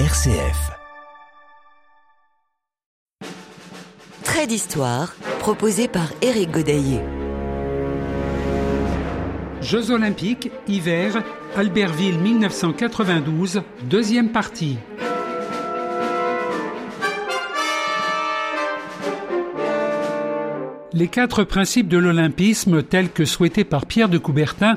RCF. Trait d'histoire proposé par Éric Godaillé. Jeux olympiques, hiver, Albertville 1992, deuxième partie. Les quatre principes de l'olympisme tels que souhaités par Pierre de Coubertin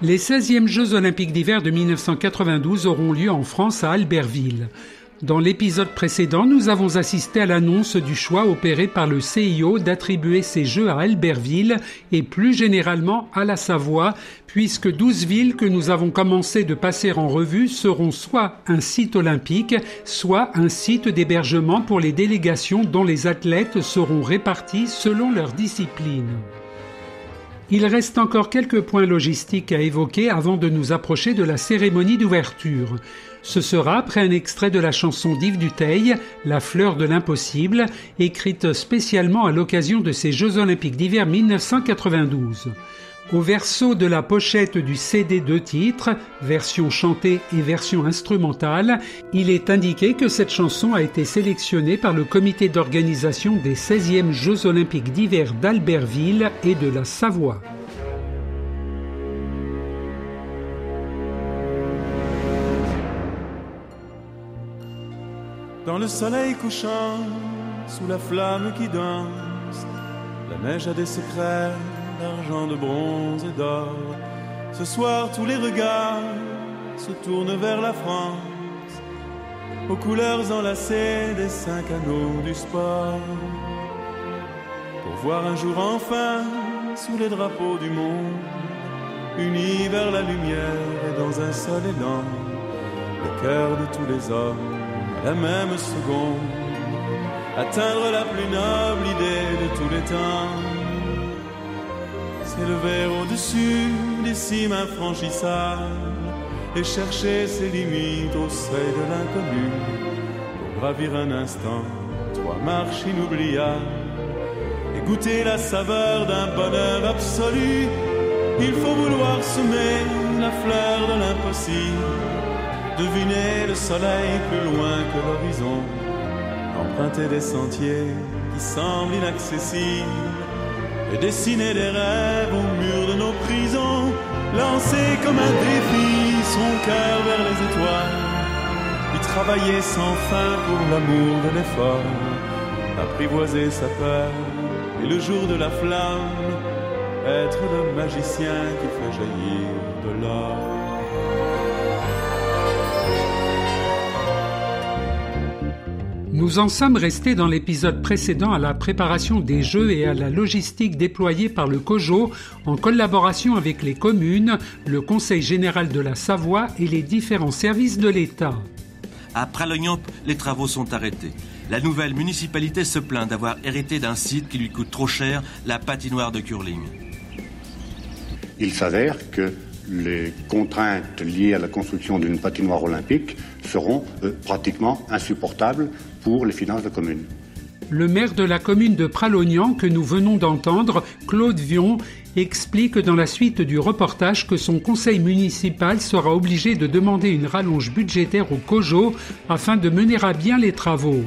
Les 16e Jeux olympiques d'hiver de 1992 auront lieu en France à Albertville. Dans l'épisode précédent, nous avons assisté à l'annonce du choix opéré par le CIO d'attribuer ces Jeux à Albertville et plus généralement à la Savoie, puisque 12 villes que nous avons commencé de passer en revue seront soit un site olympique, soit un site d'hébergement pour les délégations dont les athlètes seront répartis selon leur discipline. Il reste encore quelques points logistiques à évoquer avant de nous approcher de la cérémonie d'ouverture. Ce sera après un extrait de la chanson d'Yves Duteil, La fleur de l'impossible, écrite spécialement à l'occasion de ces Jeux olympiques d'hiver 1992. Au verso de la pochette du CD de titres, version chantée et version instrumentale, il est indiqué que cette chanson a été sélectionnée par le comité d'organisation des 16e Jeux olympiques d'hiver d'Albertville et de la Savoie. Dans le soleil couchant, sous la flamme qui danse, la neige a des secrets d'argent, de bronze et d'or. Ce soir, tous les regards se tournent vers la France, aux couleurs enlacées des cinq anneaux du sport. Pour voir un jour enfin, sous les drapeaux du monde, unis vers la lumière et dans un seul élan, le cœur de tous les hommes, la même seconde, atteindre la plus noble idée de tous les temps s'élever au-dessus des cimes infranchissables et chercher ses limites au seuil de l'inconnu pour gravir un instant trois marches inoubliables et goûter la saveur d'un bonheur absolu. Il faut vouloir semer la fleur de l'impossible, deviner le soleil plus loin que l'horizon, emprunter des sentiers qui semblent inaccessibles et dessiner des rêves au mur de nos prisons, lancer comme un défi son cœur vers les étoiles, y travailler sans fin pour l'amour de l'effort, apprivoiser sa peur et le jour de la flamme, être le magicien qui fait jaillir de l'or. Nous en sommes restés dans l'épisode précédent à la préparation des jeux et à la logistique déployée par le COJO en collaboration avec les communes, le Conseil général de la Savoie et les différents services de l'État. À Pralognan, les travaux sont arrêtés. La nouvelle municipalité se plaint d'avoir hérité d'un site qui lui coûte trop cher, la patinoire de curling. Il s'avère que les contraintes liées à la construction d'une patinoire olympique seront euh, pratiquement insupportables pour les finances de commune. Le maire de la commune de Pralognan que nous venons d'entendre, Claude Vion, explique dans la suite du reportage que son conseil municipal sera obligé de demander une rallonge budgétaire au COJO afin de mener à bien les travaux.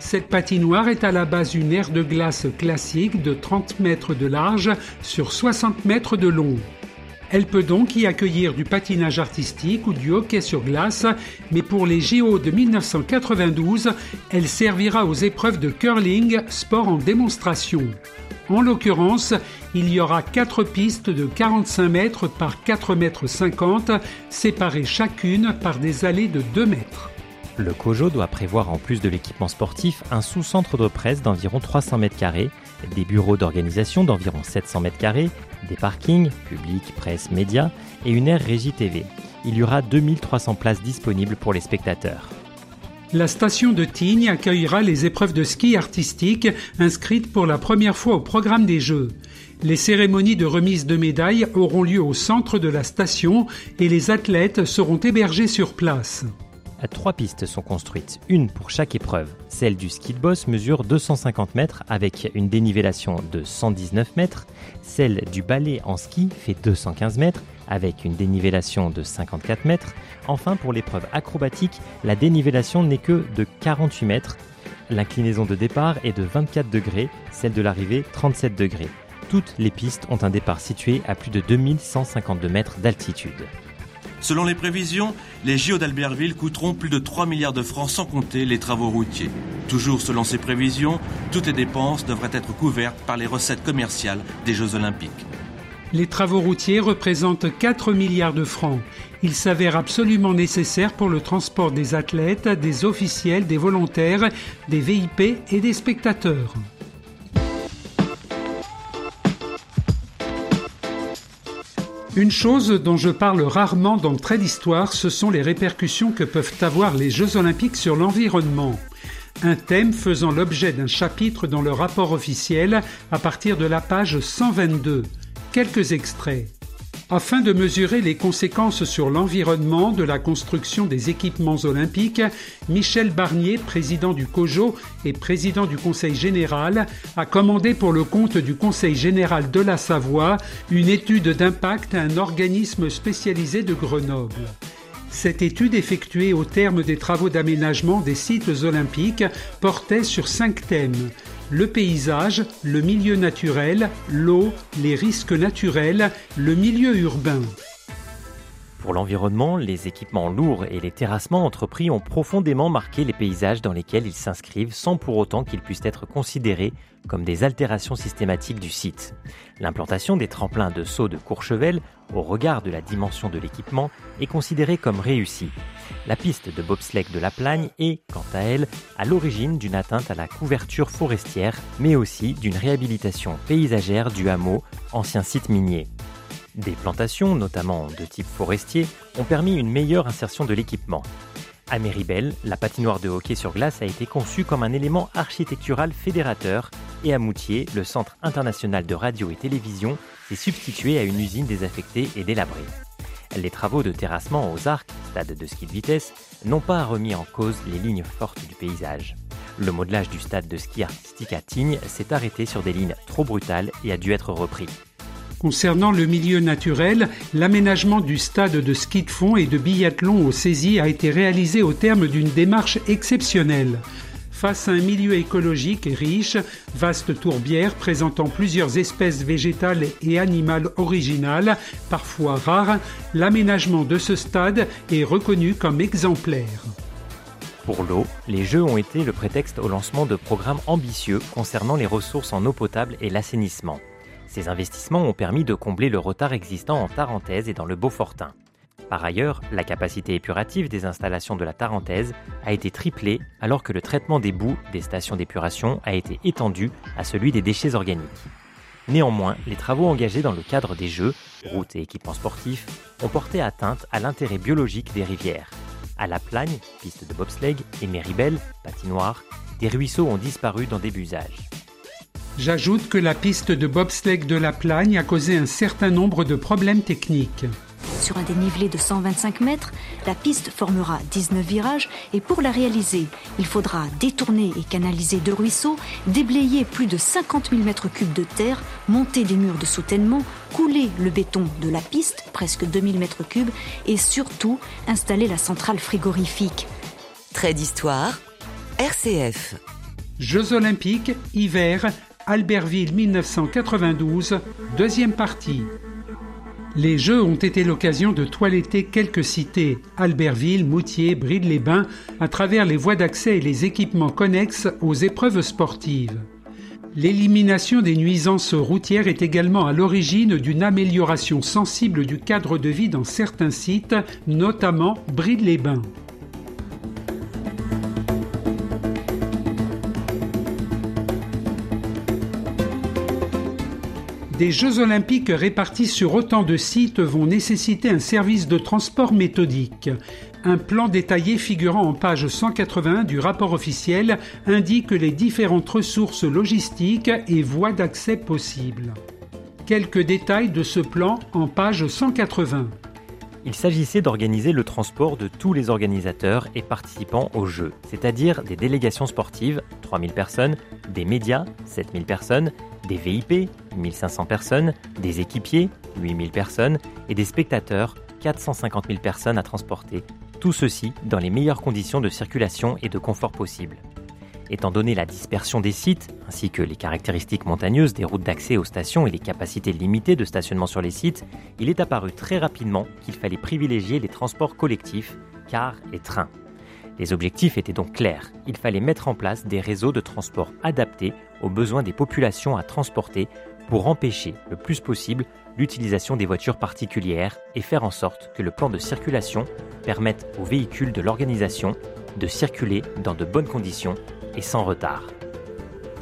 Cette patinoire est à la base une aire de glace classique de 30 mètres de large sur 60 mètres de long. Elle peut donc y accueillir du patinage artistique ou du hockey sur glace, mais pour les JO de 1992, elle servira aux épreuves de curling, sport en démonstration. En l'occurrence, il y aura quatre pistes de 45 mètres par 4 mètres 50, séparées chacune par des allées de 2 mètres. Le COJO doit prévoir en plus de l'équipement sportif un sous-centre de presse d'environ 300 mètres carrés, des bureaux d'organisation d'environ 700 mètres des parkings, publics, presse, médias et une aire régie TV. Il y aura 2300 places disponibles pour les spectateurs. La station de Tignes accueillera les épreuves de ski artistique inscrites pour la première fois au programme des Jeux. Les cérémonies de remise de médailles auront lieu au centre de la station et les athlètes seront hébergés sur place. Trois pistes sont construites, une pour chaque épreuve. Celle du ski de boss mesure 250 mètres avec une dénivellation de 119 mètres. Celle du ballet en ski fait 215 mètres avec une dénivellation de 54 mètres. Enfin, pour l'épreuve acrobatique, la dénivellation n'est que de 48 mètres. L'inclinaison de départ est de 24 degrés, celle de l'arrivée 37 degrés. Toutes les pistes ont un départ situé à plus de 2152 mètres d'altitude. Selon les prévisions, les JO d'Albertville coûteront plus de 3 milliards de francs sans compter les travaux routiers. Toujours selon ces prévisions, toutes les dépenses devraient être couvertes par les recettes commerciales des Jeux olympiques. Les travaux routiers représentent 4 milliards de francs. Ils s'avèrent absolument nécessaires pour le transport des athlètes, des officiels, des volontaires, des VIP et des spectateurs. Une chose dont je parle rarement dans le trait d'histoire, ce sont les répercussions que peuvent avoir les Jeux olympiques sur l'environnement. Un thème faisant l'objet d'un chapitre dans le rapport officiel à partir de la page 122. Quelques extraits. Afin de mesurer les conséquences sur l'environnement de la construction des équipements olympiques, Michel Barnier, président du COJO et président du Conseil général, a commandé pour le compte du Conseil général de la Savoie une étude d'impact à un organisme spécialisé de Grenoble. Cette étude effectuée au terme des travaux d'aménagement des sites olympiques portait sur cinq thèmes le paysage, le milieu naturel, l'eau, les risques naturels, le milieu urbain. Pour l'environnement, les équipements lourds et les terrassements entrepris ont profondément marqué les paysages dans lesquels ils s'inscrivent sans pour autant qu'ils puissent être considérés comme des altérations systématiques du site. L'implantation des tremplins de saut de Courchevel, au regard de la dimension de l'équipement, est considérée comme réussie. La piste de bobsleigh de la Plagne est, quant à elle, à l'origine d'une atteinte à la couverture forestière, mais aussi d'une réhabilitation paysagère du hameau, ancien site minier. Des plantations, notamment de type forestier, ont permis une meilleure insertion de l'équipement. À Méribel, la patinoire de hockey sur glace a été conçue comme un élément architectural fédérateur et à Moutier, le Centre international de radio et télévision s'est substitué à une usine désaffectée et délabrée. Les travaux de terrassement aux arcs, stade de ski de vitesse, n'ont pas remis en cause les lignes fortes du paysage. Le modelage du stade de ski artistique à Tignes s'est arrêté sur des lignes trop brutales et a dû être repris. Concernant le milieu naturel, l'aménagement du stade de ski de fond et de biathlon au Saisy a été réalisé au terme d'une démarche exceptionnelle. Face à un milieu écologique riche, vaste tourbière présentant plusieurs espèces végétales et animales originales, parfois rares, l'aménagement de ce stade est reconnu comme exemplaire. Pour l'eau, les Jeux ont été le prétexte au lancement de programmes ambitieux concernant les ressources en eau potable et l'assainissement. Ces investissements ont permis de combler le retard existant en Tarentaise et dans le Beaufortin. Par ailleurs, la capacité épurative des installations de la Tarentaise a été triplée alors que le traitement des boues des stations d'épuration a été étendu à celui des déchets organiques. Néanmoins, les travaux engagés dans le cadre des Jeux, routes et équipements sportifs, ont porté atteinte à l'intérêt biologique des rivières. À La Plagne, piste de bobsleigh, et Méribel, patinoire, des ruisseaux ont disparu dans des busages. J'ajoute que la piste de bobsleigh de la Plagne a causé un certain nombre de problèmes techniques. Sur un dénivelé de 125 mètres, la piste formera 19 virages et pour la réaliser, il faudra détourner et canaliser deux ruisseaux, déblayer plus de 50 000 mètres cubes de terre, monter des murs de soutènement, couler le béton de la piste, presque 2000 mètres cubes, et surtout installer la centrale frigorifique. Trait d'histoire, RCF. Jeux olympiques, hiver, Albertville 1992, deuxième partie. Les Jeux ont été l'occasion de toiletter quelques cités, Albertville, Moutier, Bride-les-Bains, à travers les voies d'accès et les équipements connexes aux épreuves sportives. L'élimination des nuisances routières est également à l'origine d'une amélioration sensible du cadre de vie dans certains sites, notamment Bride-les-Bains. Des Jeux olympiques répartis sur autant de sites vont nécessiter un service de transport méthodique. Un plan détaillé figurant en page 181 du rapport officiel indique les différentes ressources logistiques et voies d'accès possibles. Quelques détails de ce plan en page 180. Il s'agissait d'organiser le transport de tous les organisateurs et participants aux Jeux, c'est-à-dire des délégations sportives, 3000 personnes, des médias, 7000 personnes, des VIP, 1500 personnes, des équipiers, 8000 personnes, et des spectateurs, 450 000 personnes à transporter. Tout ceci dans les meilleures conditions de circulation et de confort possibles. Étant donné la dispersion des sites, ainsi que les caractéristiques montagneuses des routes d'accès aux stations et les capacités limitées de stationnement sur les sites, il est apparu très rapidement qu'il fallait privilégier les transports collectifs, cars et trains. Les objectifs étaient donc clairs. Il fallait mettre en place des réseaux de transport adaptés aux besoins des populations à transporter pour empêcher le plus possible l'utilisation des voitures particulières et faire en sorte que le plan de circulation permette aux véhicules de l'organisation de circuler dans de bonnes conditions et sans retard.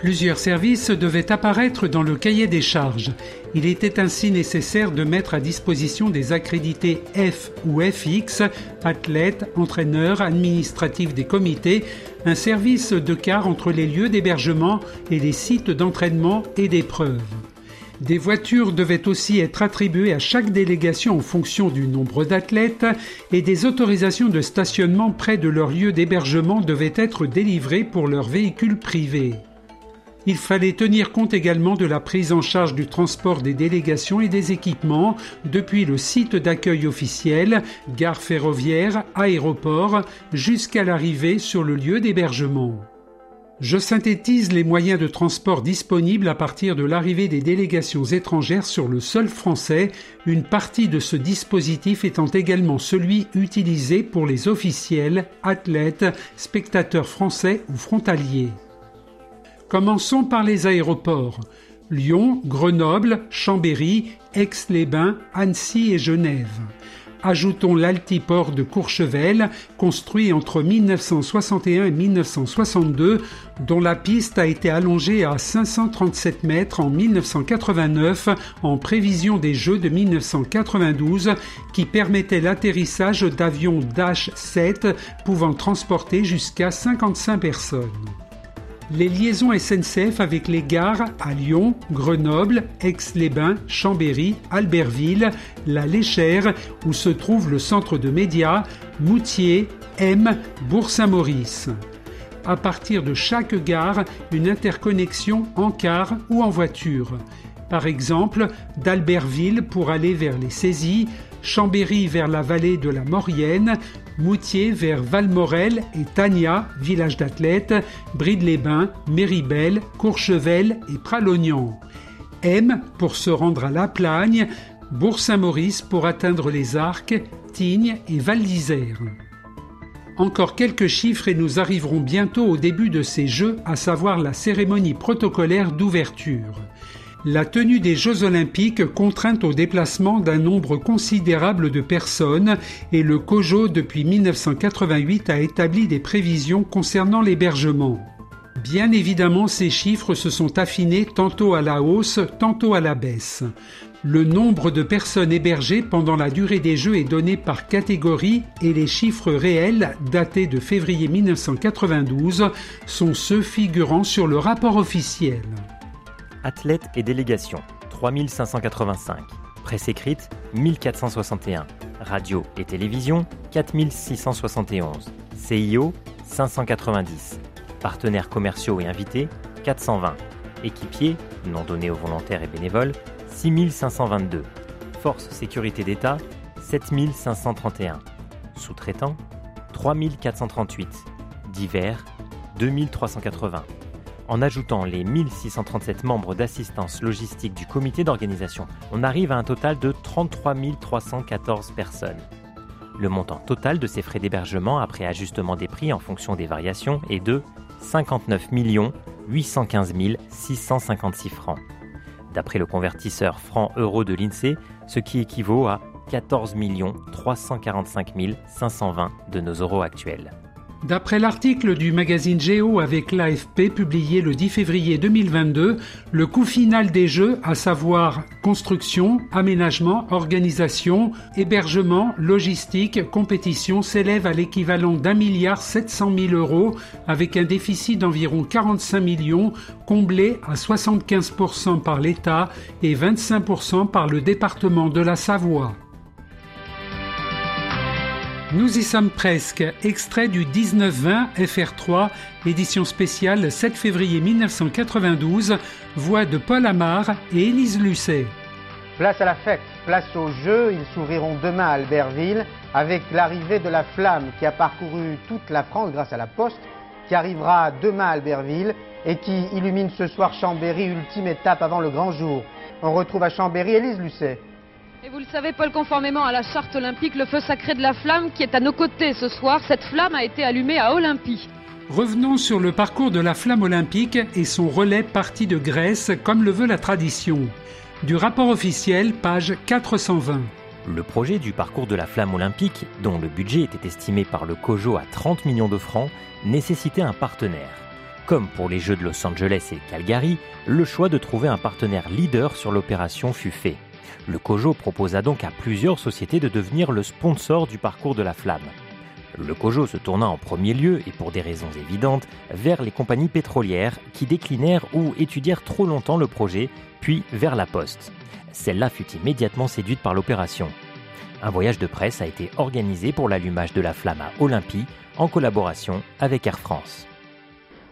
Plusieurs services devaient apparaître dans le cahier des charges. Il était ainsi nécessaire de mettre à disposition des accrédités F ou FX, athlètes, entraîneurs, administratifs des comités, un service de car entre les lieux d'hébergement et les sites d'entraînement et d'épreuves. Des voitures devaient aussi être attribuées à chaque délégation en fonction du nombre d'athlètes et des autorisations de stationnement près de leur lieu d'hébergement devaient être délivrées pour leurs véhicules privés. Il fallait tenir compte également de la prise en charge du transport des délégations et des équipements depuis le site d'accueil officiel, gare ferroviaire, aéroport, jusqu'à l'arrivée sur le lieu d'hébergement. Je synthétise les moyens de transport disponibles à partir de l'arrivée des délégations étrangères sur le sol français, une partie de ce dispositif étant également celui utilisé pour les officiels, athlètes, spectateurs français ou frontaliers. Commençons par les aéroports. Lyon, Grenoble, Chambéry, Aix-les-Bains, Annecy et Genève. Ajoutons l'altiport de Courchevel, construit entre 1961 et 1962, dont la piste a été allongée à 537 mètres en 1989 en prévision des Jeux de 1992 qui permettait l'atterrissage d'avions Dash 7 pouvant transporter jusqu'à 55 personnes les liaisons SNCF avec les gares à Lyon, Grenoble, Aix-les-Bains, Chambéry, Albertville, La Léchère, où se trouve le centre de médias, Moutier, M, Bourg-Saint-Maurice. À partir de chaque gare, une interconnexion en car ou en voiture. Par exemple, d'Albertville pour aller vers les saisies, Chambéry vers la vallée de la Maurienne, Moutier vers Valmorel et Tania, village d'athlètes, Bride-les-Bains, Méribel, Courchevel et Pralognan. M pour se rendre à La Plagne, Bourg-Saint-Maurice pour atteindre les Arcs, Tignes et Val d'Isère. Encore quelques chiffres et nous arriverons bientôt au début de ces Jeux, à savoir la cérémonie protocolaire d'ouverture la tenue des Jeux olympiques contraint au déplacement d'un nombre considérable de personnes et le COJO depuis 1988 a établi des prévisions concernant l'hébergement. Bien évidemment, ces chiffres se sont affinés tantôt à la hausse, tantôt à la baisse. Le nombre de personnes hébergées pendant la durée des Jeux est donné par catégorie et les chiffres réels, datés de février 1992, sont ceux figurant sur le rapport officiel. Athlètes et délégations, 3585. Presse écrite, 1461. Radio et télévision, 4671. CIO, 590. Partenaires commerciaux et invités, 420. Équipiers, non donnés aux volontaires et bénévoles, 6522. Force sécurité d'État, 7531. Sous-traitants, 3438. Divers, 2380 en ajoutant les 1637 membres d'assistance logistique du comité d'organisation, on arrive à un total de 33 314 personnes. Le montant total de ces frais d'hébergement après ajustement des prix en fonction des variations est de 59 815 656 francs. D'après le convertisseur franc-euro de l'INSEE, ce qui équivaut à 14 345 520 de nos euros actuels. D'après l'article du magazine Géo avec l'AFP publié le 10 février 2022, le coût final des Jeux, à savoir construction, aménagement, organisation, hébergement, logistique, compétition, s'élève à l'équivalent d'un milliard 700 mille euros avec un déficit d'environ 45 millions comblé à 75% par l'État et 25% par le département de la Savoie. Nous y sommes presque. Extrait du 19-20 FR3, édition spéciale 7 février 1992, voix de Paul Amar et Élise Lucet. Place à la fête, place aux Jeux, ils s'ouvriront demain à Albertville avec l'arrivée de la flamme qui a parcouru toute la France grâce à la Poste, qui arrivera demain à Albertville et qui illumine ce soir Chambéry, ultime étape avant le grand jour. On retrouve à Chambéry Élise Lucet. Et vous le savez, Paul, conformément à la charte olympique, le feu sacré de la flamme qui est à nos côtés ce soir, cette flamme a été allumée à Olympie. Revenons sur le parcours de la flamme olympique et son relais parti de Grèce comme le veut la tradition. Du rapport officiel, page 420. Le projet du parcours de la flamme olympique, dont le budget était estimé par le COJO à 30 millions de francs, nécessitait un partenaire. Comme pour les Jeux de Los Angeles et Calgary, le choix de trouver un partenaire leader sur l'opération fut fait. Le COJO proposa donc à plusieurs sociétés de devenir le sponsor du parcours de la flamme. Le COJO se tourna en premier lieu, et pour des raisons évidentes, vers les compagnies pétrolières qui déclinèrent ou étudièrent trop longtemps le projet, puis vers la Poste. Celle-là fut immédiatement séduite par l'opération. Un voyage de presse a été organisé pour l'allumage de la flamme à Olympie en collaboration avec Air France.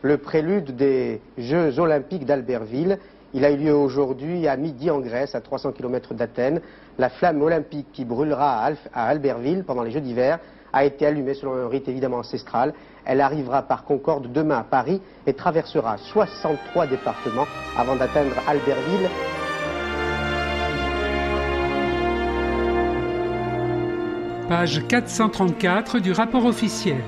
Le prélude des Jeux olympiques d'Albertville il a eu lieu aujourd'hui à midi en Grèce, à 300 km d'Athènes. La flamme olympique qui brûlera à Albertville pendant les Jeux d'hiver a été allumée selon un rite évidemment ancestral. Elle arrivera par Concorde demain à Paris et traversera 63 départements avant d'atteindre Albertville. Page 434 du rapport officiel.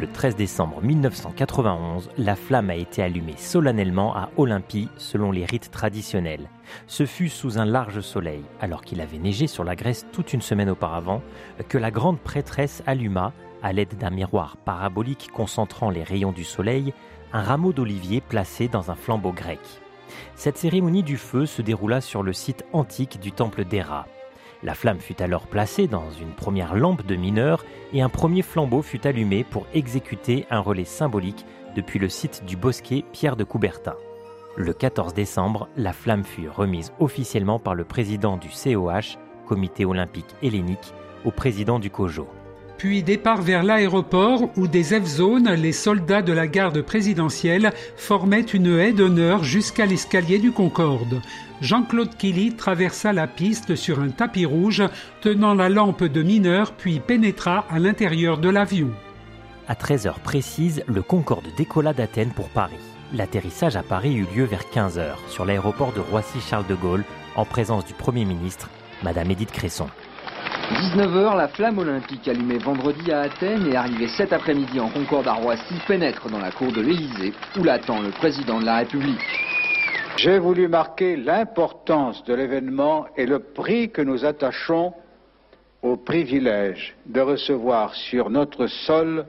Le 13 décembre 1991, la flamme a été allumée solennellement à Olympie selon les rites traditionnels. Ce fut sous un large soleil, alors qu'il avait neigé sur la Grèce toute une semaine auparavant, que la grande prêtresse alluma, à l'aide d'un miroir parabolique concentrant les rayons du soleil, un rameau d'olivier placé dans un flambeau grec. Cette cérémonie du feu se déroula sur le site antique du temple d'Héra. La flamme fut alors placée dans une première lampe de mineur et un premier flambeau fut allumé pour exécuter un relais symbolique depuis le site du bosquet Pierre de Coubertin. Le 14 décembre, la flamme fut remise officiellement par le président du COH, Comité olympique hellénique, au président du COJO. Puis départ vers l'aéroport où des F-zones, les soldats de la garde présidentielle, formaient une haie d'honneur jusqu'à l'escalier du Concorde. Jean-Claude Killy traversa la piste sur un tapis rouge tenant la lampe de mineur puis pénétra à l'intérieur de l'avion. À 13h précise, le Concorde décolla d'Athènes pour Paris. L'atterrissage à Paris eut lieu vers 15h sur l'aéroport de Roissy-Charles de Gaulle en présence du Premier ministre, Madame Édith Cresson. 19h, la flamme olympique allumée vendredi à Athènes et arrivée cet après-midi en Concorde à Roissy pénètre dans la cour de l'Élysée où l'attend le président de la République. J'ai voulu marquer l'importance de l'événement et le prix que nous attachons au privilège de recevoir sur notre sol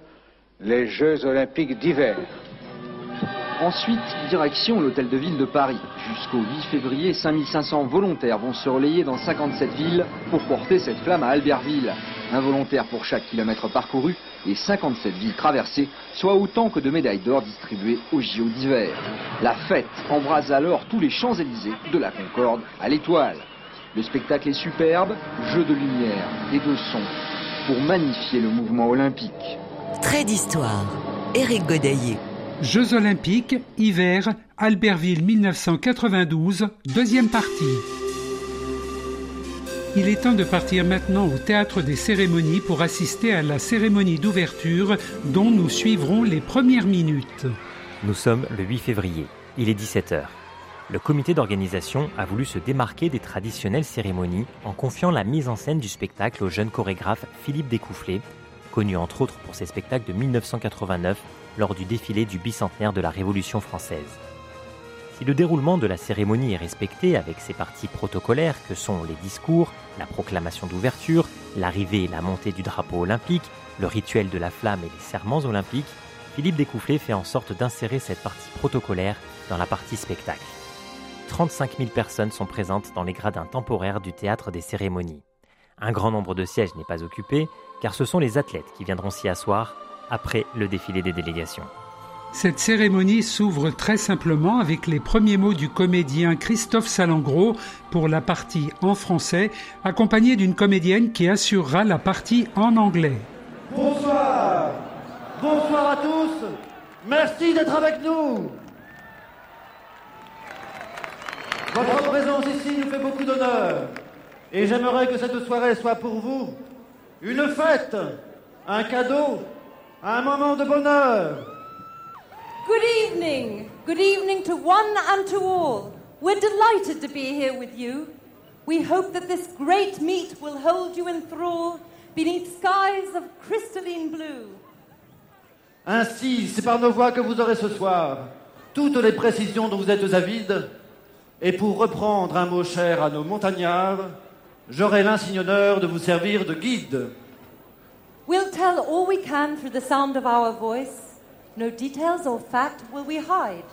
les Jeux olympiques d'hiver. Ensuite, direction l'hôtel de ville de Paris. Jusqu'au 8 février, 5500 volontaires vont se relayer dans 57 villes pour porter cette flamme à Albertville. Un volontaire pour chaque kilomètre parcouru et 57 villes traversées, soit autant que de médailles d'or distribuées aux JO d'hiver. La fête embrase alors tous les Champs-Élysées, de la Concorde à l'Étoile. Le spectacle est superbe, jeu de lumière et de son, pour magnifier le mouvement olympique. Trait d'histoire. Éric Godaillé. Jeux olympiques, hiver, Albertville 1992, deuxième partie. Il est temps de partir maintenant au théâtre des cérémonies pour assister à la cérémonie d'ouverture dont nous suivrons les premières minutes. Nous sommes le 8 février, il est 17h. Le comité d'organisation a voulu se démarquer des traditionnelles cérémonies en confiant la mise en scène du spectacle au jeune chorégraphe Philippe Découfflé, connu entre autres pour ses spectacles de 1989 lors du défilé du bicentenaire de la Révolution française. Si le déroulement de la cérémonie est respecté avec ses parties protocolaires que sont les discours, la proclamation d'ouverture, l'arrivée et la montée du drapeau olympique, le rituel de la flamme et les serments olympiques, Philippe Découfflé fait en sorte d'insérer cette partie protocolaire dans la partie spectacle. 35 000 personnes sont présentes dans les gradins temporaires du théâtre des cérémonies. Un grand nombre de sièges n'est pas occupé, car ce sont les athlètes qui viendront s'y asseoir après le défilé des délégations. Cette cérémonie s'ouvre très simplement avec les premiers mots du comédien Christophe Salengro pour la partie en français, accompagné d'une comédienne qui assurera la partie en anglais. Bonsoir Bonsoir à tous Merci d'être avec nous Votre présence ici nous fait beaucoup d'honneur et j'aimerais que cette soirée soit pour vous une fête, un cadeau, un moment de bonheur. Good evening. Good evening to one and to all. We're delighted to be here with you. We hope that this great meet will hold you enthralled beneath skies of crystalline blue. Ainsi, c'est par nos voix que vous aurez ce soir toutes les précisions dont vous êtes avides. Et pour reprendre un mot cher à nos montagnards, j'aurai l'insigne honneur de vous servir de guide. We'll tell all we can through the sound of our voice. No details or fact will we hide.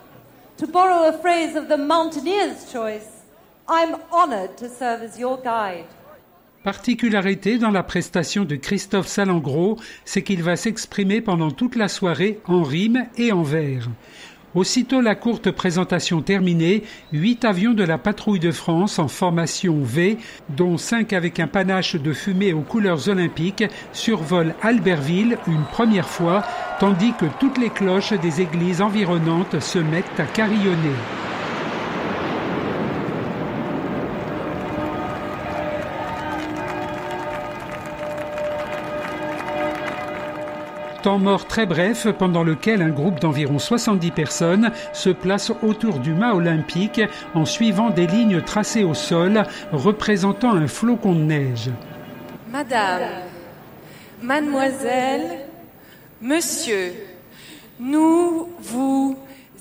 To borrow a phrase of the mountaineer's choice, I'm honored to serve as your guide. Particularité dans la prestation de Christophe Salengro, c'est qu'il va s'exprimer pendant toute la soirée en rime et en vers. Aussitôt la courte présentation terminée, huit avions de la patrouille de France en formation V, dont cinq avec un panache de fumée aux couleurs olympiques, survolent Albertville une première fois, tandis que toutes les cloches des églises environnantes se mettent à carillonner. Temps mort très bref pendant lequel un groupe d'environ 70 personnes se place autour du mât olympique en suivant des lignes tracées au sol représentant un flocon de neige. Madame, mademoiselle, monsieur, nous vous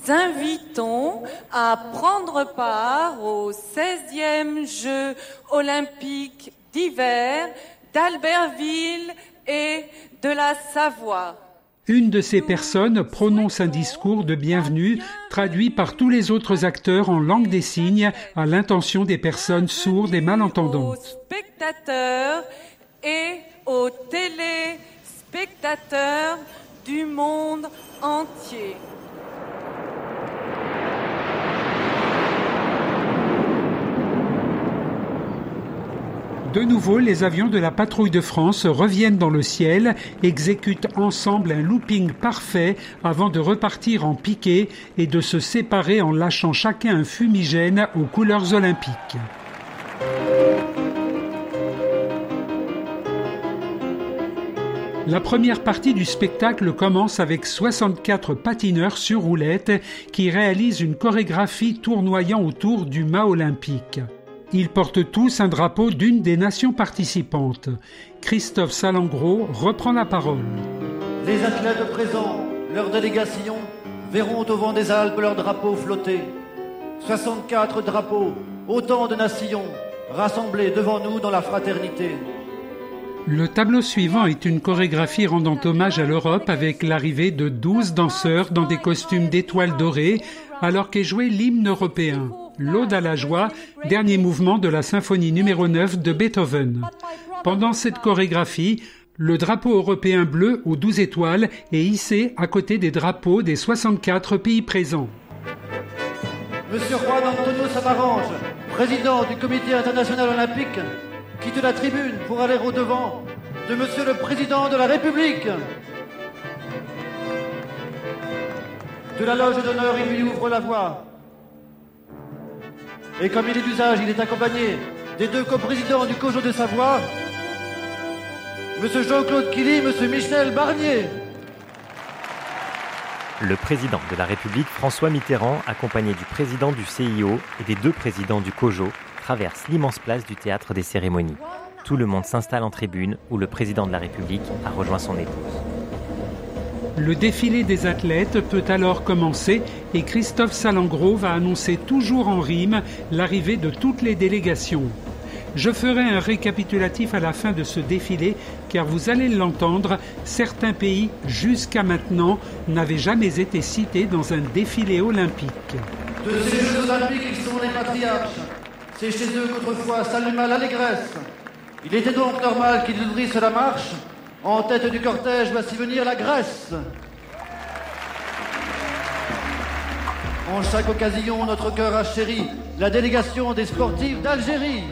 invitons à prendre part aux 16e Jeux olympiques d'hiver d'Albertville et de la Savoie. Une de ces personnes prononce un discours de bienvenue traduit par tous les autres acteurs en langue des signes à l'intention des personnes sourdes et malentendantes. Aux spectateurs et aux téléspectateurs du monde entier. De nouveau, les avions de la patrouille de France reviennent dans le ciel, exécutent ensemble un looping parfait avant de repartir en piqué et de se séparer en lâchant chacun un fumigène aux couleurs olympiques. La première partie du spectacle commence avec 64 patineurs sur roulette qui réalisent une chorégraphie tournoyant autour du mât olympique. Ils portent tous un drapeau d'une des nations participantes. Christophe Salengro reprend la parole. Les athlètes présents, leur délégation, verront au vent des Alpes leur drapeau flotter. 64 drapeaux, autant de nations, rassemblés devant nous dans la fraternité. Le tableau suivant est une chorégraphie rendant hommage à l'Europe avec l'arrivée de 12 danseurs dans des costumes d'étoiles dorées alors qu'est joué l'hymne européen. L'Aude à la joie, dernier mouvement de la symphonie numéro 9 de Beethoven. Pendant cette chorégraphie, le drapeau européen bleu aux 12 étoiles est hissé à côté des drapeaux des 64 pays présents. Monsieur Juan Antonio Samarange, président du Comité international olympique, quitte la tribune pour aller au devant de Monsieur le Président de la République. De la loge d'honneur, il lui ouvre la voie. Et comme il est d'usage, il est accompagné des deux coprésidents du COJO de Savoie, Monsieur Jean-Claude Killy, Monsieur Michel Barnier. Le président de la République, François Mitterrand, accompagné du président du CIO et des deux présidents du COJO, traverse l'immense place du théâtre des cérémonies. Tout le monde s'installe en tribune où le président de la République a rejoint son épouse. Le défilé des athlètes peut alors commencer et Christophe Salengro va annoncer toujours en rime l'arrivée de toutes les délégations. Je ferai un récapitulatif à la fin de ce défilé car vous allez l'entendre, certains pays jusqu'à maintenant n'avaient jamais été cités dans un défilé olympique. De ces Jeux olympiques, ils sont les patriarches. C'est chez eux qu'autrefois s'alluma l'allégresse. Il était donc normal qu'ils ouvrissent la marche. En tête du cortège va s'y venir la Grèce. En chaque occasion, notre cœur a chéri la délégation des sportifs d'Algérie.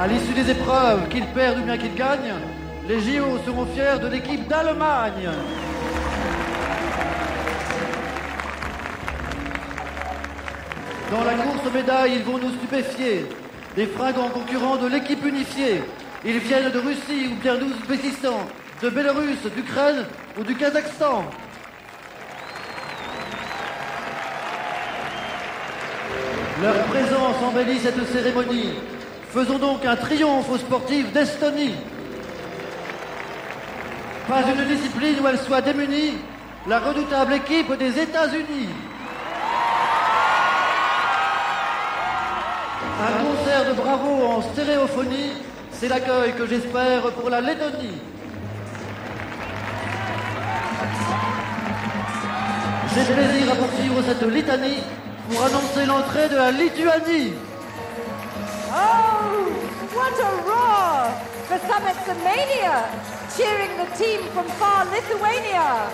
À l'issue des épreuves, qu'ils perdent ou bien qu'ils gagnent, les JO seront fiers de l'équipe d'Allemagne. Dans la course aux médailles, ils vont nous stupéfier. Des fringants concurrents de l'équipe unifiée. Ils viennent de Russie ou bien d'Ouzbékistan, de Bélarus, d'Ukraine ou du Kazakhstan. Leur présence embellit cette cérémonie. Faisons donc un triomphe aux sportifs d'Estonie. Pas une discipline où elle soit démunie, la redoutable équipe des États-Unis. Concert de bravo en stéréophonie, c'est l'accueil que j'espère pour la Lettonie. J'ai plaisir à poursuivre cette litanie pour annoncer l'entrée de la Lituanie. Oh, what a roar for Summit Mania, cheering the team from far Lithuania.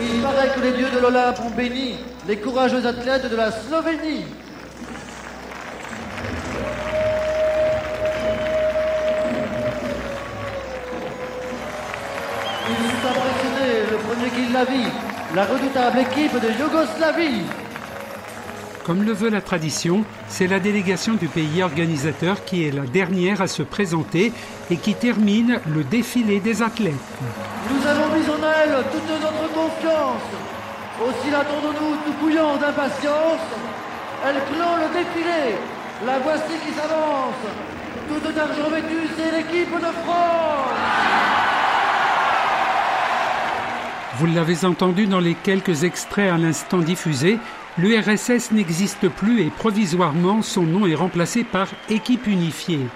Il paraît que les dieux de l'Olympe ont béni les courageux athlètes de la Slovénie. La redoutable équipe de Yougoslavie. Comme le veut la tradition, c'est la délégation du pays organisateur qui est la dernière à se présenter et qui termine le défilé des athlètes. Nous avons mis en elle toute notre confiance. Aussi l'attendons-nous tout bouillant d'impatience. Elle clôt le défilé. La voici qui s'avance. Toute d'argent vêtue, c'est l'équipe de France. Vous l'avez entendu dans les quelques extraits à l'instant diffusés, l'URSS n'existe plus et provisoirement son nom est remplacé par Équipe unifiée.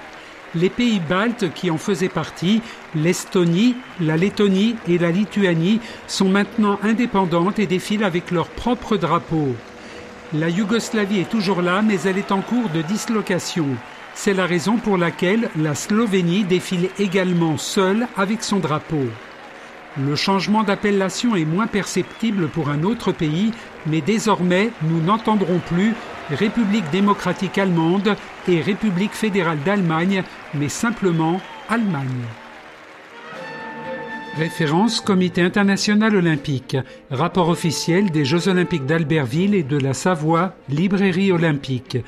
Les pays baltes qui en faisaient partie, l'Estonie, la Lettonie et la Lituanie, sont maintenant indépendantes et défilent avec leur propre drapeau. La Yougoslavie est toujours là, mais elle est en cours de dislocation. C'est la raison pour laquelle la Slovénie défile également seule avec son drapeau. Le changement d'appellation est moins perceptible pour un autre pays, mais désormais nous n'entendrons plus République démocratique allemande et République fédérale d'Allemagne, mais simplement Allemagne. Référence Comité international olympique. Rapport officiel des Jeux olympiques d'Albertville et de la Savoie, Librairie olympique.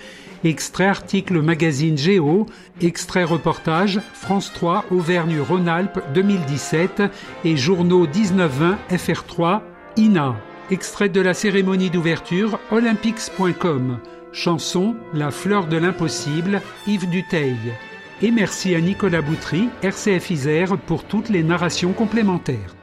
Extrait article magazine Géo, extrait reportage France 3 Auvergne-Rhône-Alpes 2017 et journaux 1920 FR3 INA. Extrait de la cérémonie d'ouverture olympics.com. Chanson La fleur de l'impossible Yves Duteil. Et merci à Nicolas Boutry, RCF Isère, pour toutes les narrations complémentaires.